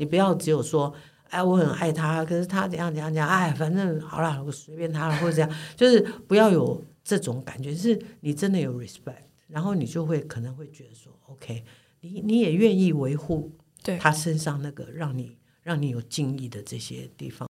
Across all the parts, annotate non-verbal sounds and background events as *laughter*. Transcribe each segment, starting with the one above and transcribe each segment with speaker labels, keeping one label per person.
Speaker 1: 你不要只有说，哎，我很爱他，可是他怎样怎样怎样，哎，反正好了，我随便他了，或者这样，就是不要有这种感觉，是你真的有 respect，然后你就会可能会觉得说，OK，你你也愿意维护对他身上那个让你让你有敬意的这些地方。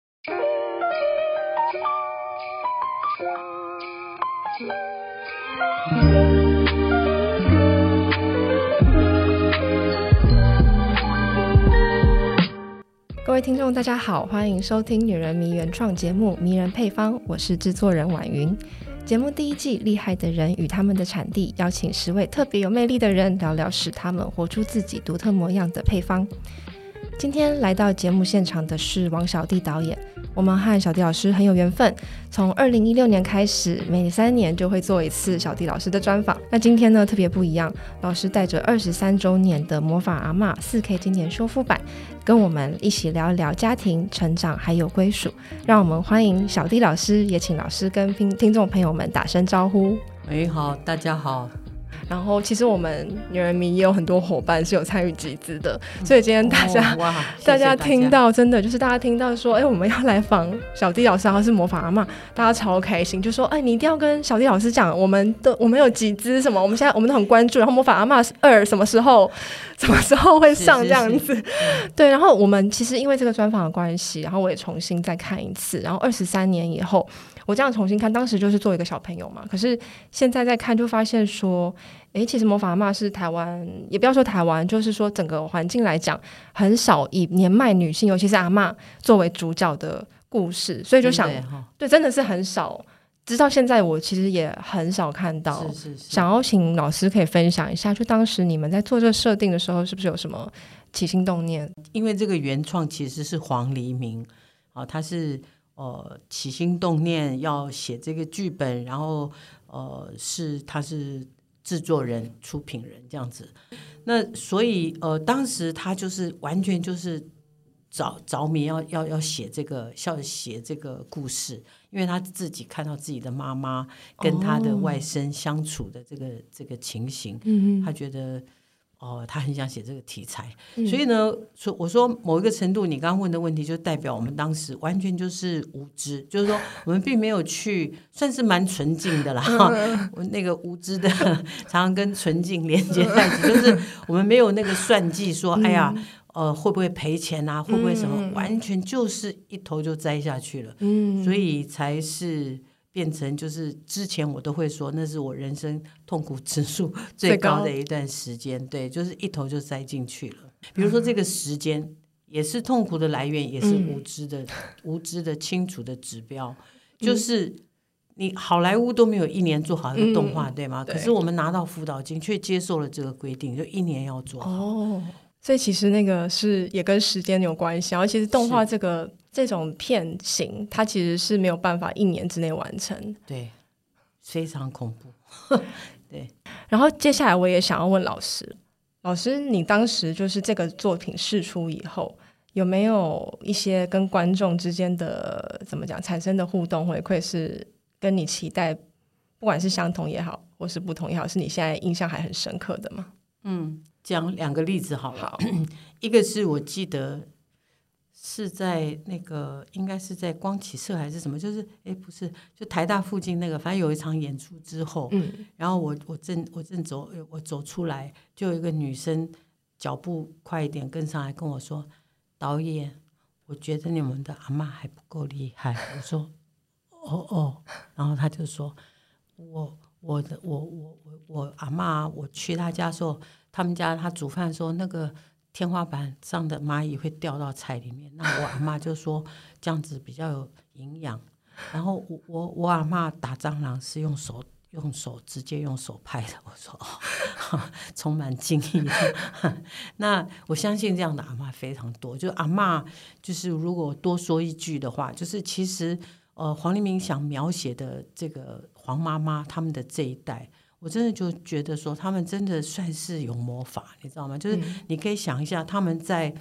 Speaker 2: 各位听众，大家好，欢迎收听《女人迷》原创节目《迷人配方》，我是制作人婉云。节目第一季《厉害的人与他们的产地》，邀请十位特别有魅力的人，聊聊使他们活出自己独特模样的配方。今天来到节目现场的是王小弟导演。我们和小弟老师很有缘分，从二零一六年开始，每三年就会做一次小弟老师的专访。那今天呢，特别不一样，老师带着二十三周年的《魔法阿嬷》四 K 经典修复版，跟我们一起聊一聊家庭成长还有归属。让我们欢迎小弟老师，也请老师跟听听众朋友们打声招呼。
Speaker 1: 哎，好，大家好。
Speaker 2: 然后，其实我们女人迷也有很多伙伴是有参与集资的，所以今天大家、大家。听到真的就是大家听到说，哎，我们要来访小弟老师，然后是魔法阿嬷，大家超开心，就说，哎，你一定要跟小弟老师讲，我们的我们有集资什么，我们现在我们都很关注，然后魔法阿嬷二什么时候什么时候会上这样子，对，然后我们其实因为这个专访的关系，然后我也重新再看一次，然后二十三年以后。我这样重新看，当时就是做一个小朋友嘛。可是现在再看，就发现说，诶，其实魔法阿嬷是台湾，也不要说台湾，就是说整个环境来讲，很少以年迈女性，尤其是阿嬷作为主角的故事。所以就想，对，真的是很少。直到现在，我其实也很少看到。是是是。想要请老师可以分享一下，就当时你们在做这个设定的时候，是不是有什么起心动念？
Speaker 1: 因为这个原创其实是黄黎明，啊，他是。呃，起心动念要写这个剧本，然后呃，是他是制作人、出品人这样子。那所以呃，当时他就是完全就是着着迷要要要写这个，要写这个故事，因为他自己看到自己的妈妈跟他的外甥相处的这个、哦、这个情形，嗯，他觉得。哦，他很想写这个题材，嗯、所以呢，说我说某一个程度，你刚刚问的问题就代表我们当时完全就是无知，就是说我们并没有去，算是蛮纯净的啦。我那个无知的，常常跟纯净连接在一起，就是我们没有那个算计，说哎呀，呃，会不会赔钱啊？会不会什么？完全就是一头就栽下去了。嗯，所以才是。变成就是之前我都会说，那是我人生痛苦指数 *laughs* 最高的一段时间。对，就是一头就栽进去了。比如说这个时间也是痛苦的来源，也是无知的、*laughs* 无知的清楚的指标。就是你好莱坞都没有一年做好一个动画，对吗？可是我们拿到辅导金，却接受了这个规定，就一年要做好。哦，
Speaker 2: 所以其实那个是也跟时间有关系。然后其实动画这个。这种片型，它其实是没有办法一年之内完成，
Speaker 1: 对，非常恐怖，*laughs* 对。
Speaker 2: 然后接下来我也想要问老师，老师，你当时就是这个作品试出以后，有没有一些跟观众之间的怎么讲产生的互动回馈是跟你期待，不管是相同也好，或是不同也好，是你现在印象还很深刻的吗？
Speaker 1: 嗯，讲两个例子好了，好 *clears throat* 一个是我记得。是在那个应该是在光启社还是什么？就是哎，不是，就台大附近那个，反正有一场演出之后，嗯，然后我我正我正走，我走出来，就有一个女生脚步快一点跟上来跟我说：“导演，我觉得你们的阿嬷还不够厉害。”我说：“哦哦。”然后他就说：“我我的我我我我阿嬷，我去他家时候，他们家他煮饭说那个。”天花板上的蚂蚁会掉到菜里面，*laughs* 那我阿妈就说这样子比较有营养。然后我我我阿妈打蟑螂是用手用手直接用手拍的，我说哦，*laughs* 充满敬意。*laughs* 那我相信这样的阿妈非常多。就阿妈就是如果多说一句的话，就是其实呃黄立明想描写的这个黄妈妈他们的这一代。我真的就觉得说，他们真的算是有魔法，你知道吗？就是你可以想一下，他们在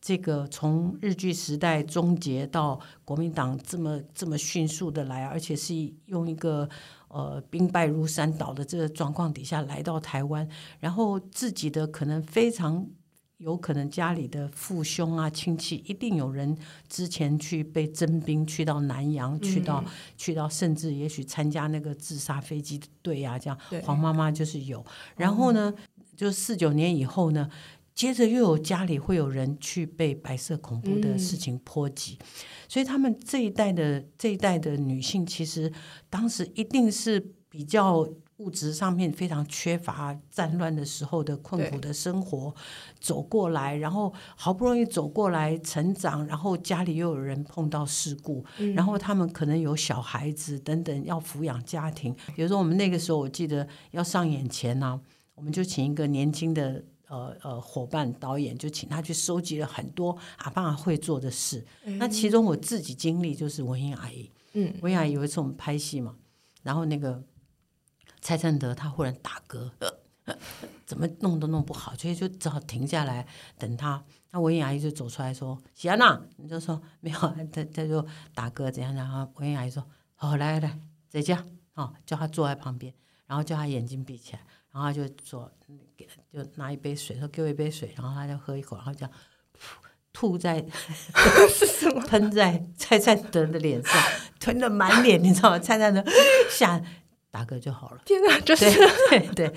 Speaker 1: 这个从日据时代终结到国民党这么这么迅速的来，而且是用一个呃兵败如山倒的这个状况底下来到台湾，然后自己的可能非常有可能家里的父兄啊、亲戚，一定有人之前去被征兵，去到南洋，嗯、去到去到，甚至也许参加那个自杀飞机队啊，这样。黄妈妈就是有。然后呢，嗯、就四九年以后呢，接着又有家里会有人去被白色恐怖的事情波及，嗯、所以他们这一代的这一代的女性，其实当时一定是比较。物质上面非常缺乏，战乱的时候的困苦的生活，走过来，然后好不容易走过来成长，然后家里又有人碰到事故，嗯、然后他们可能有小孩子等等要抚养家庭。比如说我们那个时候，我记得要上演前呢、啊，我们就请一个年轻的呃呃伙伴导演，就请他去收集了很多阿爸会做的事。嗯、那其中我自己经历就是文英阿姨，嗯，文英阿姨有一次我们拍戏嘛，然后那个。蔡灿德他忽然打嗝，怎么弄都弄不好，所以就只好停下来等他。那文英阿姨就走出来说：“喜安娜，你就说没有。”他他就打嗝怎样？然后文英阿姨说：“好，来来来，在家哦，叫他坐在旁边，然后叫他眼睛闭起来，然后他就说，给就拿一杯水，说给我一杯水，然后他就喝一口，然后这样吐在？*laughs* 喷在蔡灿德的脸上，喷的满脸，你知道吗？蔡灿德吓。打嗝就好了。
Speaker 2: 天啊，*laughs* 就是
Speaker 1: 对对，对，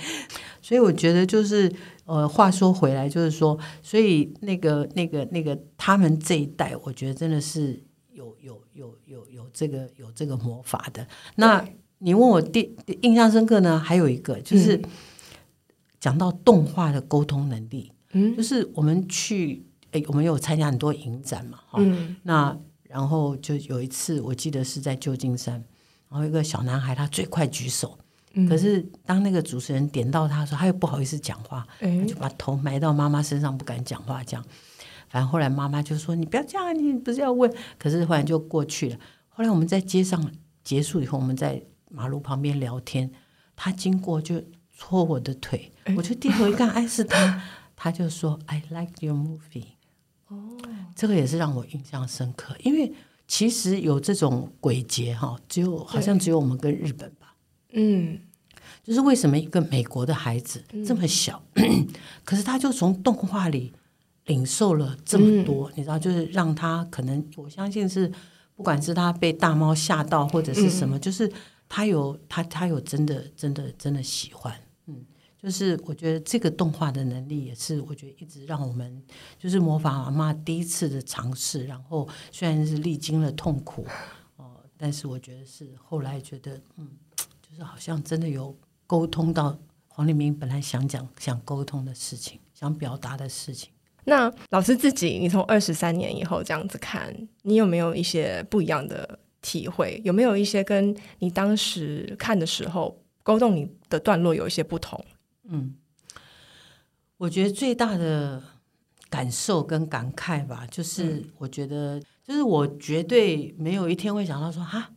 Speaker 1: 所以我觉得就是呃，话说回来，就是说，所以那个那个那个他们这一代，我觉得真的是有有有有有这个有这个魔法的。那你问我第印象深刻呢？还有一个就是讲到动画的沟通能力，嗯，就是我们去诶，我们有参加很多影展嘛，哈，嗯，那然后就有一次，我记得是在旧金山。然后一个小男孩，他最快举手，嗯、可是当那个主持人点到他的时候，他又不好意思讲话，嗯、他就把头埋到妈妈身上，不敢讲话。这样，反正后来妈妈就说：“你不要这样，你不是要问。”可是后来就过去了。后来我们在街上结束以后，我们在马路旁边聊天，他经过就戳我的腿，嗯、我就低头一看，哎，是他，*laughs* 他就说：“I like your movie。”哦，这个也是让我印象深刻，因为。其实有这种鬼节哈，只有好像只有我们跟日本吧。嗯，就是为什么一个美国的孩子这么小，嗯、*clears throat* 可是他就从动画里领受了这么多，嗯、你知道，就是让他可能我相信是，不管是他被大猫吓到或者是什么，嗯、就是他有他他有真的真的真的喜欢。就是我觉得这个动画的能力也是，我觉得一直让我们就是魔法阿嬷第一次的尝试，然后虽然是历经了痛苦哦，但是我觉得是后来觉得嗯，就是好像真的有沟通到黄立明本来想讲想沟通的事情，想表达的事情。
Speaker 2: 那老师自己，你从二十三年以后这样子看，你有没有一些不一样的体会？有没有一些跟你当时看的时候沟通你的段落有一些不同？嗯，
Speaker 1: 我觉得最大的感受跟感慨吧，就是我觉得，就是我绝对没有一天会想到说，哈，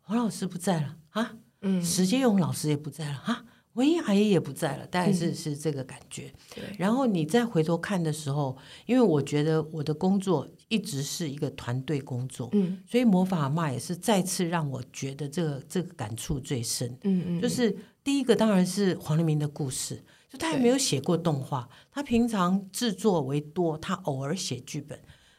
Speaker 1: 黄老师不在了，啊，嗯，石阶勇老师也不在了，哈，文英阿姨也不在了，大概是是这个感觉。对。然后你再回头看的时候，因为我觉得我的工作一直是一个团队工作，嗯，所以魔法阿嬷也是再次让我觉得这个这个感触最深，嗯嗯，就是。第一个当然是黄立明的故事，就他也没有写过动画，他平常制作为多，他偶尔写剧本，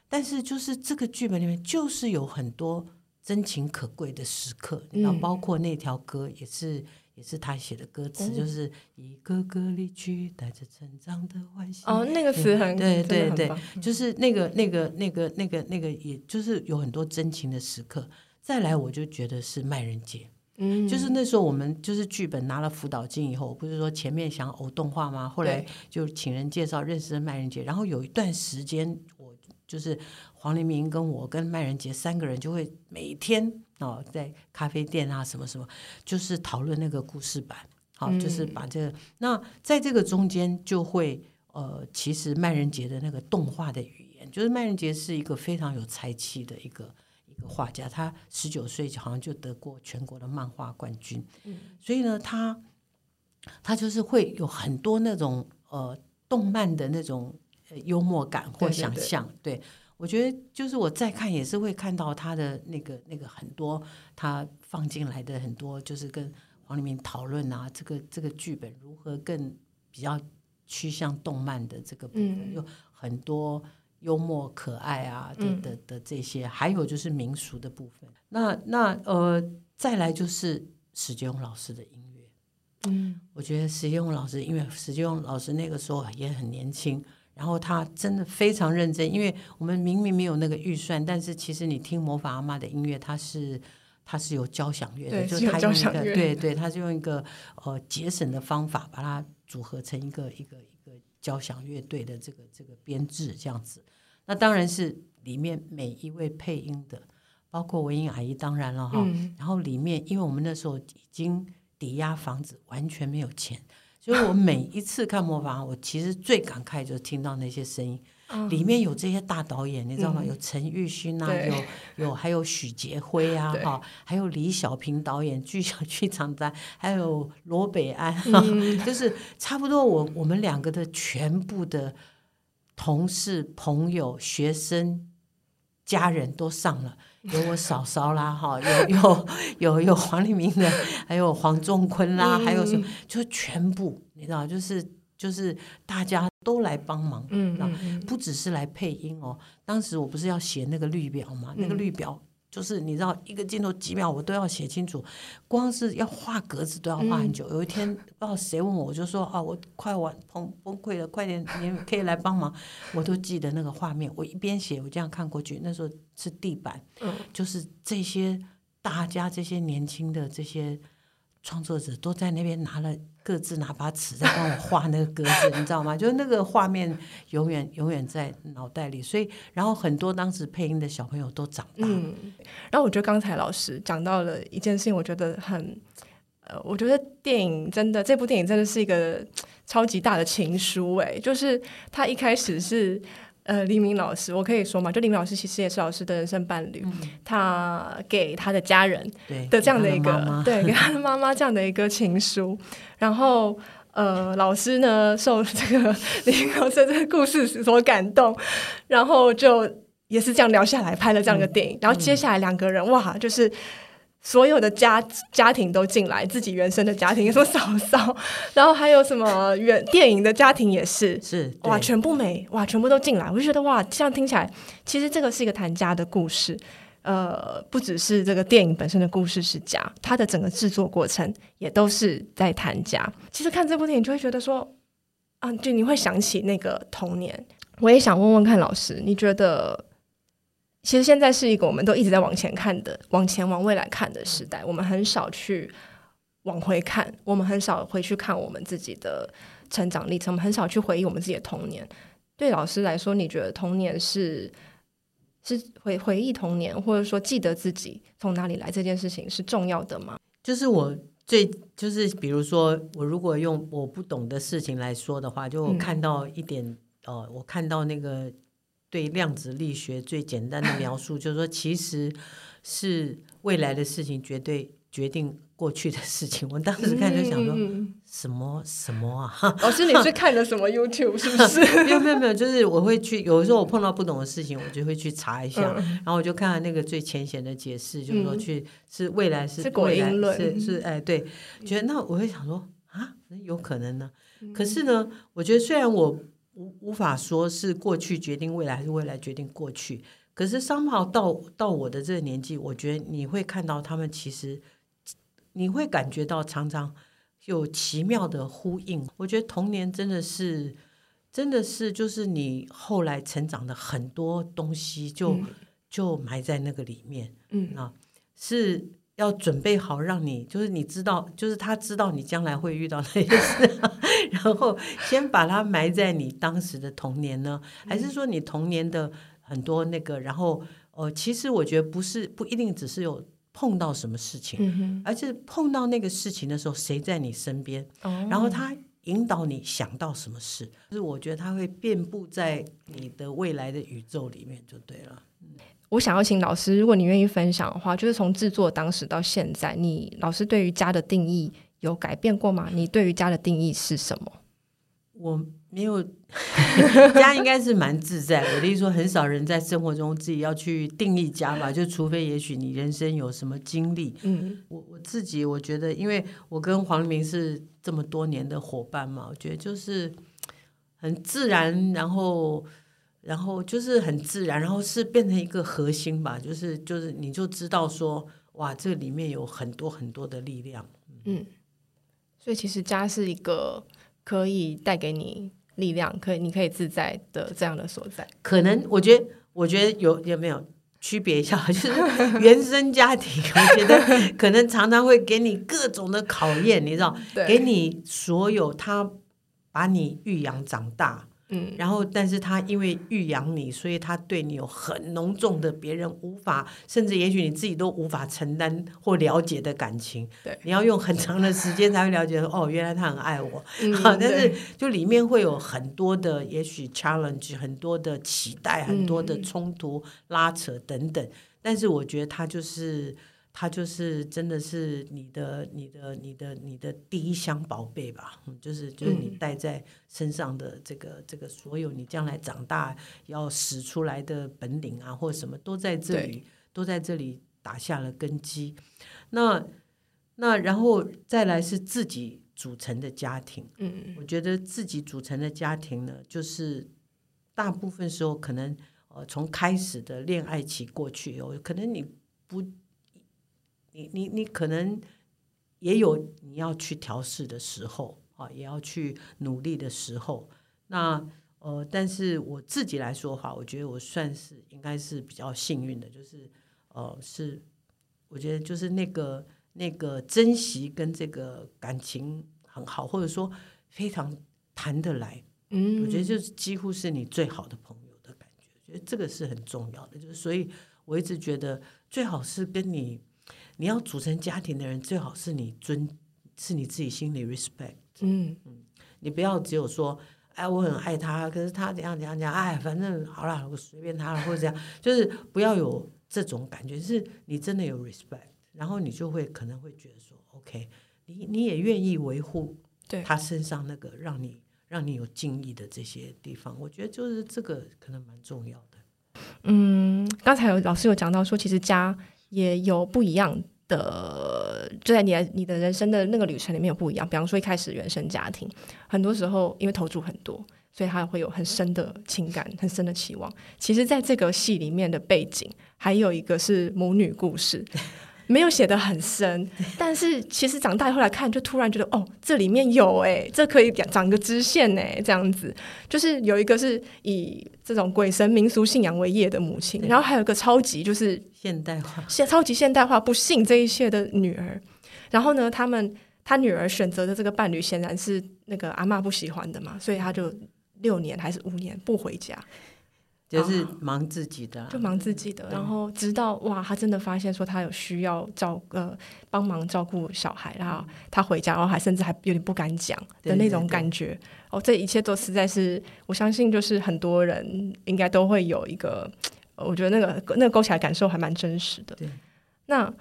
Speaker 1: 但是就是这个剧本里面就是有很多真情可贵的时刻，嗯、然后包括那条歌也是也是他写的歌词，嗯、就是一个个离去，带着成长的欢喜。
Speaker 2: 哦，那个词很
Speaker 1: 对对对，就是那个那个那个那个那个，也就是有很多真情的时刻。再来，我就觉得是麦人杰。嗯，就是那时候我们就是剧本拿了辅导金以后，不是说前面想偶动画吗？后来就请人介绍认识了麦人杰，然后有一段时间，我就是黄黎明跟我跟麦人杰三个人就会每天哦在咖啡店啊什么什么，就是讨论那个故事版，好，就是把这个。那在这个中间就会呃，其实麦人杰的那个动画的语言，就是麦人杰是一个非常有才气的一个。一个画家，他十九岁好像就得过全国的漫画冠军，嗯、所以呢，他他就是会有很多那种呃动漫的那种幽默感或想象。对，我觉得就是我再看也是会看到他的那个那个很多他放进来的很多，就是跟黄立明讨论啊，这个这个剧本如何更比较趋向动漫的这个部分，有、嗯、很多幽默可爱啊的的的，这些，还有就是民俗的部分。那那呃，再来就是史杰勇老师的音乐。嗯，我觉得史杰勇老师，因为史杰勇老师那个时候也很年轻，然后他真的非常认真。因为我们明明没有那个预算，但是其实你听魔法阿妈的音乐，它是它是有交响乐的，就是他用一个
Speaker 2: 对
Speaker 1: 对，对，他是用一个呃节省的方法把它组合成一个一个一个交响乐队的这个这个编制这样子。那当然是里面每一位配音的，包括文英阿姨，当然了哈。嗯、然后里面，因为我们那时候已经。抵押房子完全没有钱，所以我每一次看模仿，我其实最感慨就是听到那些声音，嗯、里面有这些大导演，你知道吗？嗯、有陈玉勋啊，有有还有许杰辉啊，哈，还有李小平导演，剧小剧场的，还有罗北安，嗯、*laughs* 就是差不多我我们两个的全部的同事、朋友、学生、家人都上了。有我嫂嫂啦，*laughs* 哈，有有有有黄立明的，还有黄仲坤啦，嗯、还有什么，就全部，你知道，就是就是大家都来帮忙，嗯，嗯，不只是来配音哦。当时我不是要写那个绿表嘛，那个绿表。就是你知道一个镜头几秒我都要写清楚，光是要画格子都要画很久。嗯、有一天不知道谁问我，我就说啊，我快完崩崩溃了，快点，你可以来帮忙。我都记得那个画面，我一边写，我这样看过去，那时候是地板，嗯、就是这些大家这些年轻的这些创作者都在那边拿了。各自拿把尺在帮我画那个格子，你知道吗？*laughs* 就是那个画面永远永远在脑袋里，所以然后很多当时配音的小朋友都长大。嗯，
Speaker 2: 然后我觉得刚才老师讲到了一件事情，我觉得很呃，我觉得电影真的这部电影真的是一个超级大的情书哎，就是他一开始是。呃，黎明老师，我可以说嘛？就黎明老师其实也是老师的人生伴侣，嗯、他给他的家人的这样的一个，*laughs* 对，给他的妈妈这样的一个情书。然后，呃，老师呢受这个黎明老师这个故事所感动，然后就也是这样聊下来拍了这样一个电影。嗯、然后接下来两个人，嗯、哇，就是。所有的家家庭都进来，自己原生的家庭，什么嫂嫂，然后还有什么原电影的家庭也是，是哇，全部美哇，全部都进来，我就觉得哇，这样听起来，其实这个是一个谈家的故事，呃，不只是这个电影本身的故事是家，它的整个制作过程也都是在谈家。其实看这部电影就会觉得说，啊，就你会想起那个童年。我也想问问看老师，你觉得？其实现在是一个我们都一直在往前看的、往前往未来看的时代。我们很少去往回看，我们很少回去看我们自己的成长历程，我们很少去回忆我们自己的童年。对老师来说，你觉得童年是是回回忆童年，或者说记得自己从哪里来这件事情是重要的吗？
Speaker 1: 就是我最就是比如说，我如果用我不懂的事情来说的话，就我看到一点、嗯、呃，我看到那个。对量子力学最简单的描述，就是说，其实是未来的事情绝对决定过去的事情。我当时看就想说，什么什么啊？
Speaker 2: 老师，你是看了什么 YouTube 是不是？*laughs*
Speaker 1: 没有没有没有，就是我会去，有的时候我碰到不懂的事情，我就会去查一下，然后我就看看那个最浅显的解释，就是说去是未来是未来是是哎对，觉得那我会想说啊，有可能呢。可是呢，我觉得虽然我。无无法说是过去决定未来，还是未来决定过去。可是 somehow 到到我的这个年纪，我觉得你会看到他们其实，你会感觉到常常有奇妙的呼应。我觉得童年真的是，真的是就是你后来成长的很多东西就，就、嗯、就埋在那个里面。嗯啊，是。要准备好，让你就是你知道，就是他知道你将来会遇到那些事，*laughs* 然后先把它埋在你当时的童年呢？还是说你童年的很多那个？然后呃，其实我觉得不是不一定只是有碰到什么事情，嗯、而是碰到那个事情的时候，谁在你身边？哦、然后他引导你想到什么事？就是我觉得他会遍布在你的未来的宇宙里面，就对了。
Speaker 2: 我想要请老师，如果你愿意分享的话，就是从制作当时到现在，你老师对于家的定义有改变过吗？你对于家的定义是什么？
Speaker 1: 我没有，*laughs* 家应该是蛮自在。我的意思说，很少人在生活中自己要去定义家吧，*laughs* 就除非也许你人生有什么经历。嗯，我我自己我觉得，因为我跟黄明是这么多年的伙伴嘛，我觉得就是很自然，然后然后就是很自然，然后是变成一个核心吧，就是就是你就知道说，哇，这里面有很多很多的力量，
Speaker 2: 嗯，所以其实家是一个可以带给你力量，可以你可以自在的这样的所在。
Speaker 1: 可能我觉得，我觉得有有没有？区别一下，*laughs* 就是原生家庭，我觉得可能常常会给你各种的考验，你知道，给你所有他把你育养长大。嗯，然后，但是他因为育养你，所以他对你有很浓重的别人无法，甚至也许你自己都无法承担或了解的感情。对，你要用很长的时间才会了解哦，原来他很爱我。嗯，*laughs* 但是就里面会有很多的，也许 challenge，很多的期待，很多的冲突、拉扯等等。但是我觉得他就是。他就是真的是你的、你的、你的、你的第一箱宝贝吧，就是就是你带在身上的这个、嗯、这个所有你将来长大要使出来的本领啊，或者什么都在这里，都在这里打下了根基。那那然后再来是自己组成的家庭，嗯，我觉得自己组成的家庭呢，就是大部分时候可能呃从开始的恋爱期过去以后，可能你不。你你你可能也有你要去调试的时候啊，也要去努力的时候。那呃，但是我自己来说的话，我觉得我算是应该是比较幸运的，就是呃，是我觉得就是那个那个珍惜跟这个感情很好，或者说非常谈得来。嗯，我觉得就是几乎是你最好的朋友的感觉。觉得这个是很重要的，就是所以我一直觉得最好是跟你。你要组成家庭的人，最好是你尊，是你自己心里 respect。嗯嗯，你不要只有说，哎，我很爱他，可是他怎样怎样怎样，哎，反正好了，我随便他了，或者这样，就是不要有这种感觉，是你真的有 respect，然后你就会可能会觉得说，OK，你你也愿意维护他身上那个让你让你有敬意的这些地方，我觉得就是这个可能蛮重要的。
Speaker 2: 嗯，刚才有老师有讲到说，其实家。也有不一样的，就在你你的人生的那个旅程里面有不一样。比方说一开始原生家庭，很多时候因为投注很多，所以他会有很深的情感、很深的期望。其实，在这个戏里面的背景，还有一个是母女故事。没有写的很深，*laughs* 但是其实长大以后来看，就突然觉得哦，这里面有哎，这可以长一个支线哎，这样子。就是有一个是以这种鬼神民俗信仰为业的母亲，然后还有一个超级就是
Speaker 1: 现代化、
Speaker 2: 现超级现代化不信这一切的女儿，然后呢，他们他女儿选择的这个伴侣显然是那个阿嬷不喜欢的嘛，所以他就六年还是五年不回家。
Speaker 1: 就是忙自己的，
Speaker 2: 就忙自己的，然后直到哇，他真的发现说他有需要照呃帮忙照顾小孩，然后他回家，然后还甚至还有点不敢讲的那种感觉。对对对哦，这一切都实在是，我相信就是很多人应该都会有一个，我觉得那个那个勾起来感受还蛮真实的。对，那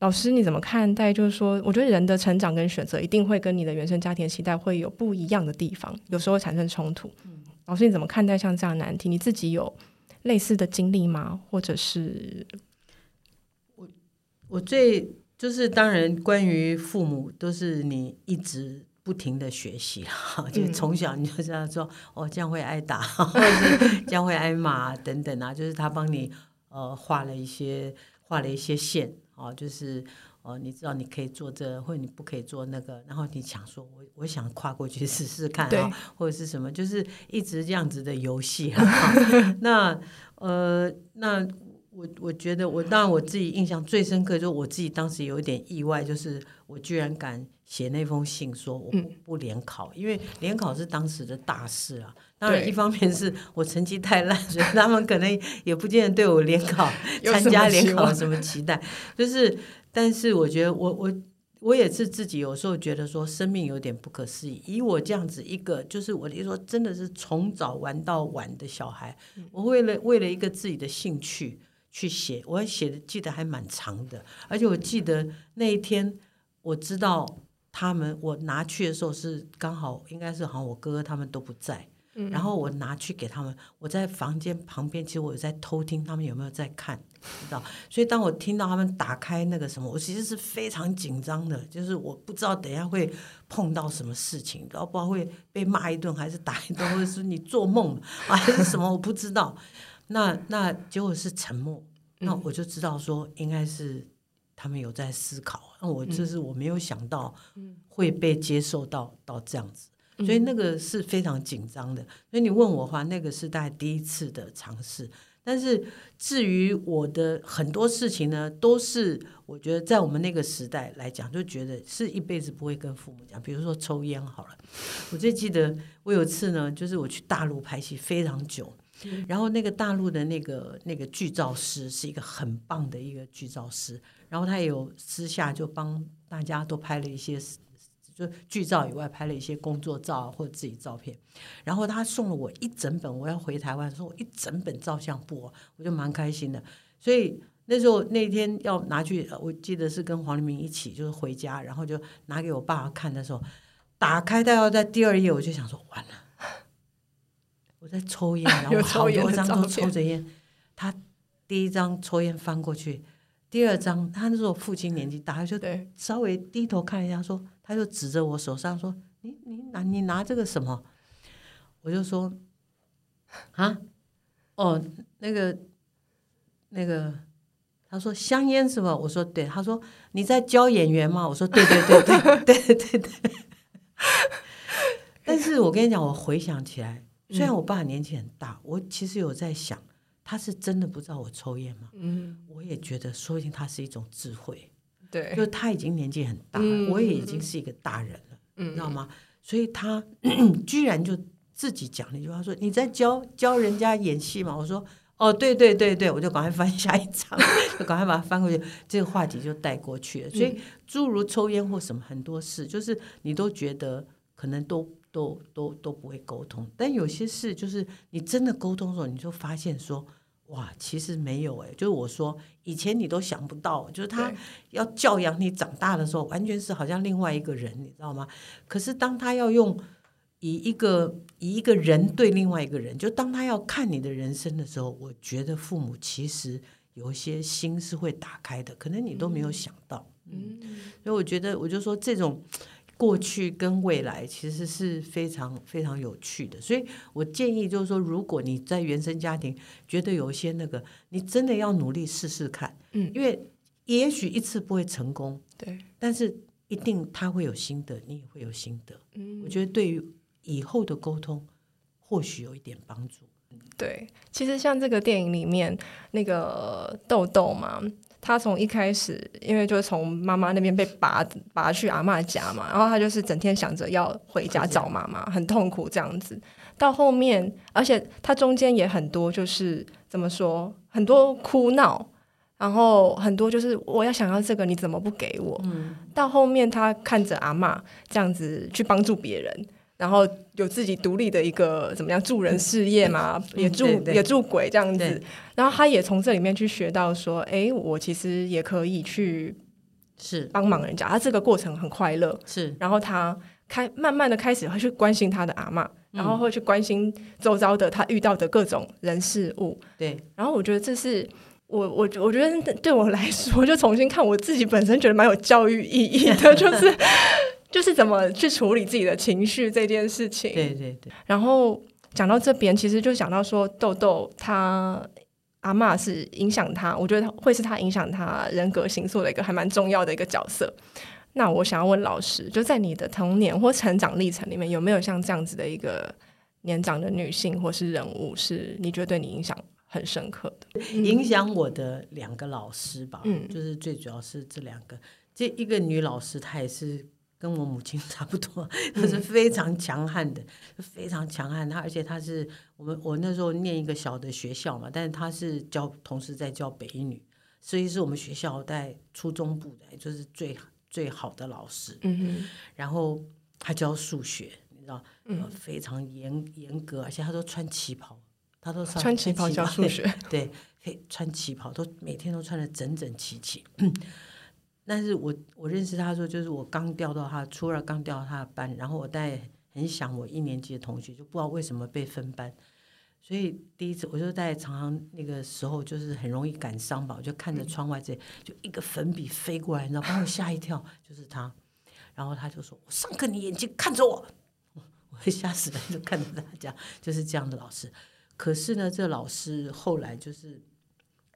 Speaker 2: 老师你怎么看待？就是说，我觉得人的成长跟选择一定会跟你的原生家庭期待会有不一样的地方，有时候会产生冲突。嗯老师，你怎么看待像这样的难题？你自己有类似的经历吗？或者是
Speaker 1: 我，我最就是当然，关于父母都是你一直不停的学习哈，就从小你就知道说，哦，这样会挨打，或者是这样会挨骂等等啊，就是他帮你呃画了一些画了一些线啊，就是。哦，你知道你可以做这，或者你不可以做那个，然后你想说我，我我想跨过去试试看啊，或者是什么，就是一直这样子的游戏啊。*laughs* 那呃，那我我觉得我当然我自己印象最深刻，就是我自己当时有一点意外，就是我居然敢写那封信说我不不联考，因为联考是当时的大事啊。当然，一方面是我成绩太烂，所以他们可能也不见得对我联考参加联考有什么期待，就是。但是我觉得我我我也是自己有时候觉得说生命有点不可思议。以我这样子一个，就是我就说真的是从早玩到晚的小孩，我为了为了一个自己的兴趣去写，我写的记得还蛮长的。而且我记得那一天，我知道他们我拿去的时候是刚好应该是好像我哥哥他们都不在，嗯，然后我拿去给他们。我在房间旁边，其实我有在偷听他们有没有在看，知道？所以当我听到他们打开那个什么，我其实是非常紧张的，就是我不知道等一下会碰到什么事情，然后不知道会被骂一顿，还是打一顿，或者是你做梦还是什么，我不知道。那那结果是沉默，那我就知道说应该是。他们有在思考，那我就是我没有想到会被接受到到这样子，所以那个是非常紧张的。所以你问我的话，那个是大概第一次的尝试。但是至于我的很多事情呢，都是我觉得在我们那个时代来讲，就觉得是一辈子不会跟父母讲。比如说抽烟好了，我最记得我有一次呢，就是我去大陆拍戏非常久，然后那个大陆的那个那个剧照师是一个很棒的一个剧照师。然后他也有私下就帮大家都拍了一些，就剧照以外拍了一些工作照或者自己照片。然后他送了我一整本，我要回台湾，说我一整本照相簿，我就蛮开心的。所以那时候那天要拿去，我记得是跟黄黎明一起就是回家，然后就拿给我爸爸看的时候，打开他要在第二页，我就想说完了，我在抽烟，*laughs* 然后好多张都抽着烟。他第一张抽烟翻过去。第二张，他那时候父亲年纪大，他就稍微低头看一下，说，他就指着我手上说：“你你拿你拿这个什么？”我就说：“啊，哦，那个那个。”他说：“香烟是吧？”我说：“对。”他说：“你在教演员吗？”我说：“对对对对对对对。”但是我跟你讲，我回想起来，虽然我爸年纪很大，我其实有在想。他是真的不知道我抽烟吗？嗯，我也觉得，说不定他是一种智慧。对，就是他已经年纪很大，嗯，我也已经是一个大人了，嗯，你知道吗？所以他 *clears throat* 居然就自己讲了一句话说：“你在教教人家演戏吗？”我说：“哦，对对对对。”我就赶快翻下一张，*laughs* 就赶快把它翻过去，这个话题就带过去了。所以诸如抽烟或什么很多事，就是你都觉得可能都。都都都不会沟通，但有些事就是你真的沟通的时候，你就发现说，哇，其实没有哎，就是我说以前你都想不到，就是他要教养你长大的时候，完全是好像另外一个人，你知道吗？可是当他要用以一个以一个人对另外一个人，就当他要看你的人生的时候，我觉得父母其实有一些心是会打开的，可能你都没有想到，嗯，所以我觉得我就说这种。过去跟未来其实是非常非常有趣的，所以我建议就是说，如果你在原生家庭觉得有一些那个，你真的要努力试试看，嗯，因为也许一次不会成功，对，但是一定他会有心得，你也会有心得，嗯，我觉得对于以后的沟通或许有一点帮助。
Speaker 2: 对，其实像这个电影里面那个豆豆嘛。他从一开始，因为就是从妈妈那边被拔拔去阿嬷家嘛，然后他就是整天想着要回家找妈妈，很痛苦这样子。到后面，而且他中间也很多，就是怎么说，很多哭闹，然后很多就是我要想要这个，你怎么不给我？到后面，他看着阿嬷这样子去帮助别人。然后有自己独立的一个怎么样助人事业嘛，嗯、也助也助鬼这样子。然后他也从这里面去学到说，哎，我其实也可以去是帮忙人家。他这个过程很快乐，是。然后他开慢慢的开始会去关心他的阿嬷，然后会去关心周遭的他遇到的各种人事物。对。然后我觉得这是我我我觉得对我来说，就重新看我自己本身觉得蛮有教育意义的，*laughs* 就是。就是怎么去处理自己的情绪这件事情。对对对。然后讲到这边，其实就讲到说，豆豆他阿嬷是影响他，我觉得会是他影响他人格形塑的一个还蛮重要的一个角色。那我想要问老师，就在你的童年或成长历程里面，有没有像这样子的一个年长的女性或是人物，是你觉得对你影响很深刻的？
Speaker 1: 影响我的两个老师吧，嗯，就是最主要是这两个，这一个女老师，她也是。跟我母亲 *laughs* 差不多，她是非常强悍的，嗯、非常强悍。她而且她是我们我那时候念一个小的学校嘛，但是她是教同时在教北一女，所以是我们学校在初中部的就是最最好的老师。嗯哼。然后她教数学，你知道，嗯、非常严严格，而且她都穿旗袍，她都穿
Speaker 2: 旗袍教数学，*laughs*
Speaker 1: 对，可以穿旗袍，都每天都穿得整整齐齐。*laughs* 但是我我认识他的时候，就是我刚调到他初二刚调到他的班，然后我带很想我一年级的同学，就不知道为什么被分班。所以第一次，我就在常常那个时候就是很容易感伤吧，我就看着窗外这，就一个粉笔飞过来，你知道，把我吓一跳，就是他。然后他就说：“我上课你眼睛看着我。*laughs* ”我会吓死人，就看着大家，就是这样的老师。可是呢，这老师后来就是。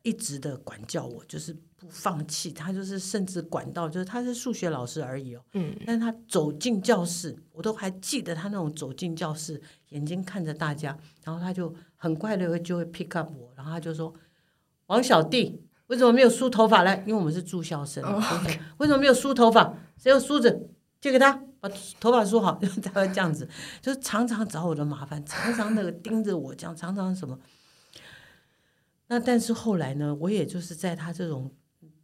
Speaker 1: 一直的管教我，就是不放弃。他就是甚至管到，就是他是数学老师而已哦。嗯。但他走进教室，我都还记得他那种走进教室，眼睛看着大家，然后他就很快的就会 pick up 我，然后他就说：“王小弟，为什么没有梳头发来？因为我们是住校生。Oh. 为什么没有梳头发？谁有梳子？借给他，把头发梳好。*laughs* ”他会这样子，就是常常找我的麻烦，常常的盯着我讲，常常什么。那但是后来呢，我也就是在他这种、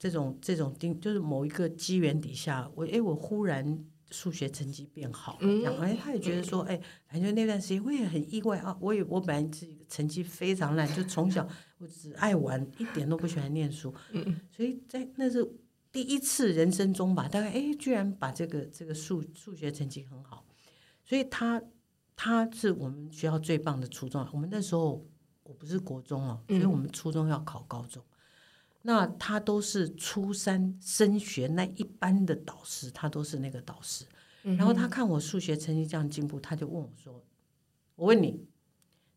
Speaker 1: 这种、这种定，就是某一个机缘底下，我哎，我忽然数学成绩变好了，嗯，哎，他也觉得说，哎，反正那段时间我也很意外啊，我也我本来自己成绩非常烂，就从小 *laughs* 我只爱玩，一点都不喜欢念书，嗯，所以在那是第一次人生中吧，大概哎，居然把这个这个数数学成绩很好，所以他他是我们学校最棒的初中，我们那时候。我不是国中哦，所以我们初中要考高中。嗯、那他都是初三升学那一班的导师，他都是那个导师。嗯、然后他看我数学成绩这样进步，他就问我说：“我问你，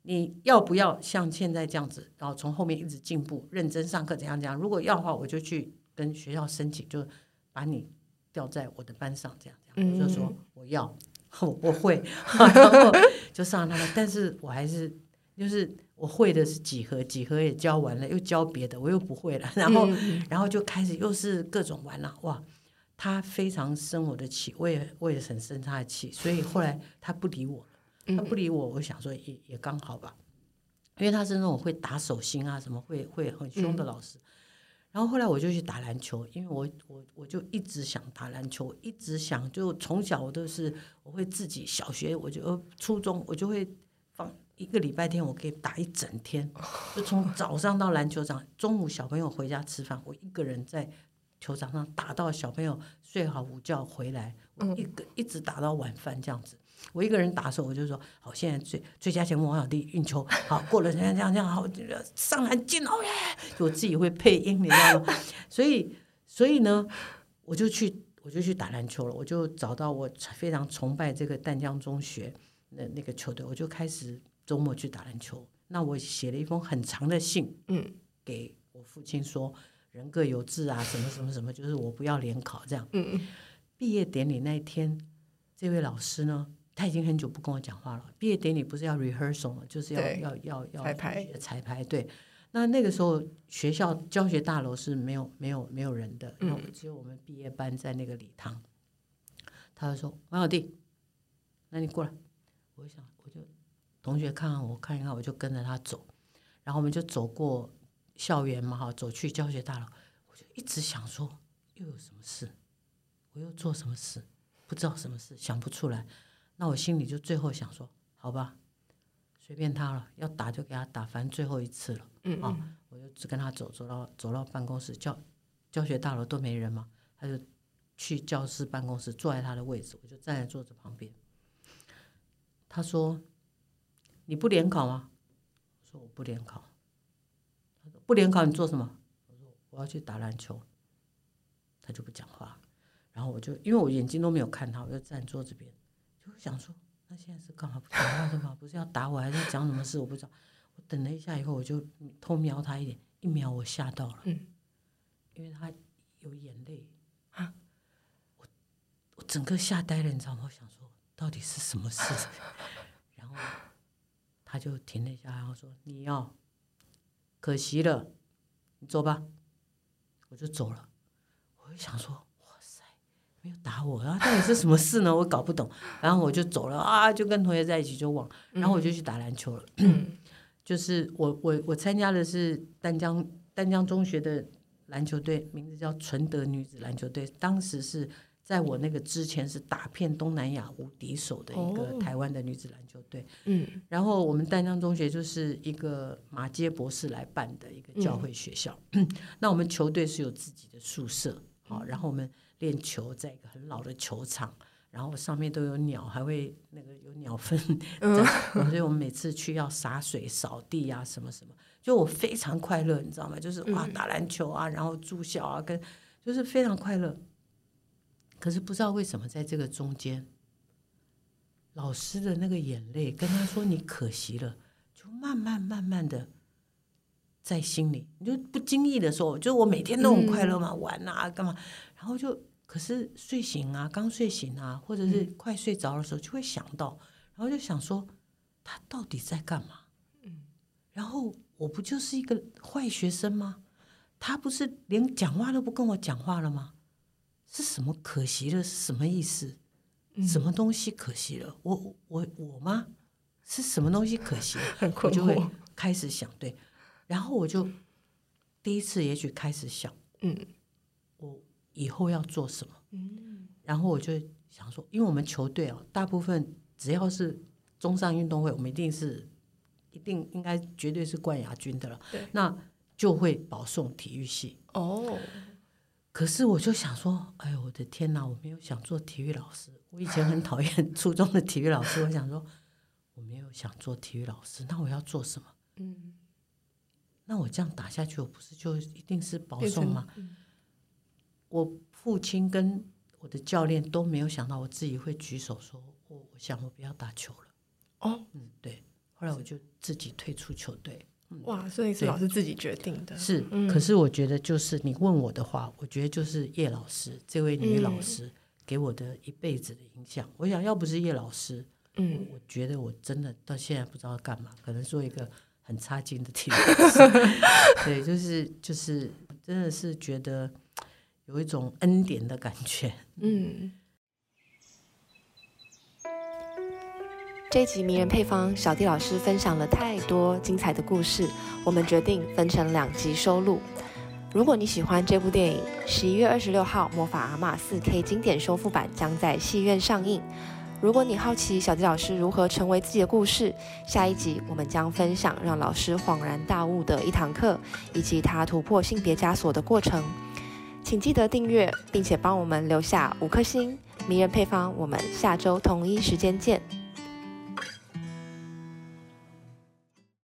Speaker 1: 你要不要像现在这样子，然后从后面一直进步，认真上课，怎样怎样？如果要的话，我就去跟学校申请，就把你调在我的班上，这样这样。”我就说：“我要，*laughs* 我我会。*laughs* ”然后就上他们，但是我还是就是。我会的是几何，几何也教完了，又教别的，我又不会了。然后，嗯、然后就开始又是各种玩了。哇，他非常生我的气，我也我也很生他的气。所以后来他不理我了，他不理我，我想说也也刚好吧，因为他是那种会打手心啊，什么会会很凶的老师。嗯、然后后来我就去打篮球，因为我我我就一直想打篮球，一直想就从小我都是我会自己小学我就初中我就会放。一个礼拜天我可以打一整天，就从早上到篮球场，中午小朋友回家吃饭，我一个人在球场上打到小朋友睡好午觉回来，我一个一直打到晚饭这样子。我一个人打的时候，我就说好，现在最最佳前锋王小弟运球，*laughs* 好过了，这样这样这样好，上篮进哦耶！我自己会配音，你知道吗？*laughs* 所以所以呢，我就去我就去打篮球了，我就找到我非常崇拜这个淡江中学那那个球队，我就开始。周末去打篮球，那我写了一封很长的信，嗯，给我父亲说，人各有志啊，什么什么什么，就是我不要联考这样。嗯，毕业典礼那一天，这位老师呢，他已经很久不跟我讲话了。毕业典礼不是要 rehearsal 吗？就是要要要要彩排彩排。对，那那个时候学校教学大楼是没有没有没有人的，然后，只有我们毕业班在那个礼堂。他就说：“王小弟，那你过来。”我想。同学看看我看一看，我就跟着他走，然后我们就走过校园嘛，哈，走去教学大楼。我就一直想说，又有什么事？我又做什么事？不知道什么事，想不出来。那我心里就最后想说，好吧，随便他了，要打就给他打，反正最后一次了。嗯，嗯，啊，我就只跟他走，走到走到办公室，教教学大楼都没人嘛，他就去教室办公室，坐在他的位置，我就站在桌子旁边。他说。你不联考吗？我说我不联考。他说不联考你做什么？我说我要去打篮球。他就不讲话，然后我就因为我眼睛都没有看他，我就站桌子边，就想说那现在是干嘛不讲话的吗？不是要打我，还是讲什么事？我不知道。我等了一下以后，我就偷瞄他一眼，一瞄我吓到了，嗯，因为他有眼泪啊，我我整个吓呆了，你知道吗？我想说到底是什么事？*laughs* 然后。他就停了一下，然后说：“你要，可惜了，你走吧。”我就走了。我就想说：“哇塞，没有打我啊？到底是什么事呢？我搞不懂。”然后我就走了啊，就跟同学在一起就忘。然后我就去打篮球了。嗯、*clears throat* 就是我我我参加的是丹江丹江中学的篮球队，名字叫纯德女子篮球队。当时是。在我那个之前是打遍东南亚无敌手的一个台湾的女子篮球队，嗯，然后我们淡江中学就是一个马街博士来办的一个教会学校，嗯、*clears throat* 那我们球队是有自己的宿舍，好，然后我们练球在一个很老的球场，然后上面都有鸟，还会那个有鸟粪，嗯，所以我们每次去要洒水、扫地啊，什么什么，就我非常快乐，你知道吗？就是哇，打篮球啊，然后住校啊，跟就是非常快乐。可是不知道为什么在这个中间，老师的那个眼泪跟他说你可惜了，就慢慢慢慢的在心里，你就不经意的时候，就我每天都很快乐嘛，嗯、玩啊干嘛，然后就。可是睡醒啊，刚睡醒啊，或者是快睡着的时候，就会想到，然后就想说，他到底在干嘛？嗯，然后我不就是一个坏学生吗？他不是连讲话都不跟我讲话了吗？是什么可惜了？是什么意思？什么东西可惜了？我我我吗？是什么东西可惜了？*laughs*
Speaker 2: 很困惑。
Speaker 1: 我就会开始想，对，然后我就第一次也许开始想，嗯，我。以后要做什么？嗯，然后我就想说，因为我们球队啊，大部分只要是中上运动会，我们一定是一定应该绝对是冠亚军的了。对，那就会保送体育系。哦，可是我就想说，哎呦，我的天哪！我没有想做体育老师。我以前很讨厌 *laughs* 初中的体育老师。我想说，我没有想做体育老师，那我要做什么？嗯，那我这样打下去，我不是就一定是保送吗？我父亲跟我的教练都没有想到我自己会举手说，我我想我不要打球了。哦，嗯，对。后来我就自己退出球队。
Speaker 2: 哇，所以是老师自己决定的。
Speaker 1: 是，可是我觉得就是你问我的话，我觉得就是叶老师这位女老师给我的一辈子的影响。我想要不是叶老师，嗯，我觉得我真的到现在不知道干嘛，可能做一个很差劲的体育老师。*laughs* 对，就是就是真的是觉得。有一种恩典的感觉。嗯，
Speaker 3: 这一集迷人配方，小弟老师分享了太多精彩的故事，我们决定分成两集收录。如果你喜欢这部电影，十一月二十六号《魔法阿嬷》四 K 经典修复版将在戏院上映。如果你好奇小弟老师如何成为自己的故事，下一集我们将分享让老师恍然大悟的一堂课，以及他突破性别枷锁的过程。请记得订阅，并且帮我们留下五颗星。迷人配方，我们下周同一时间见。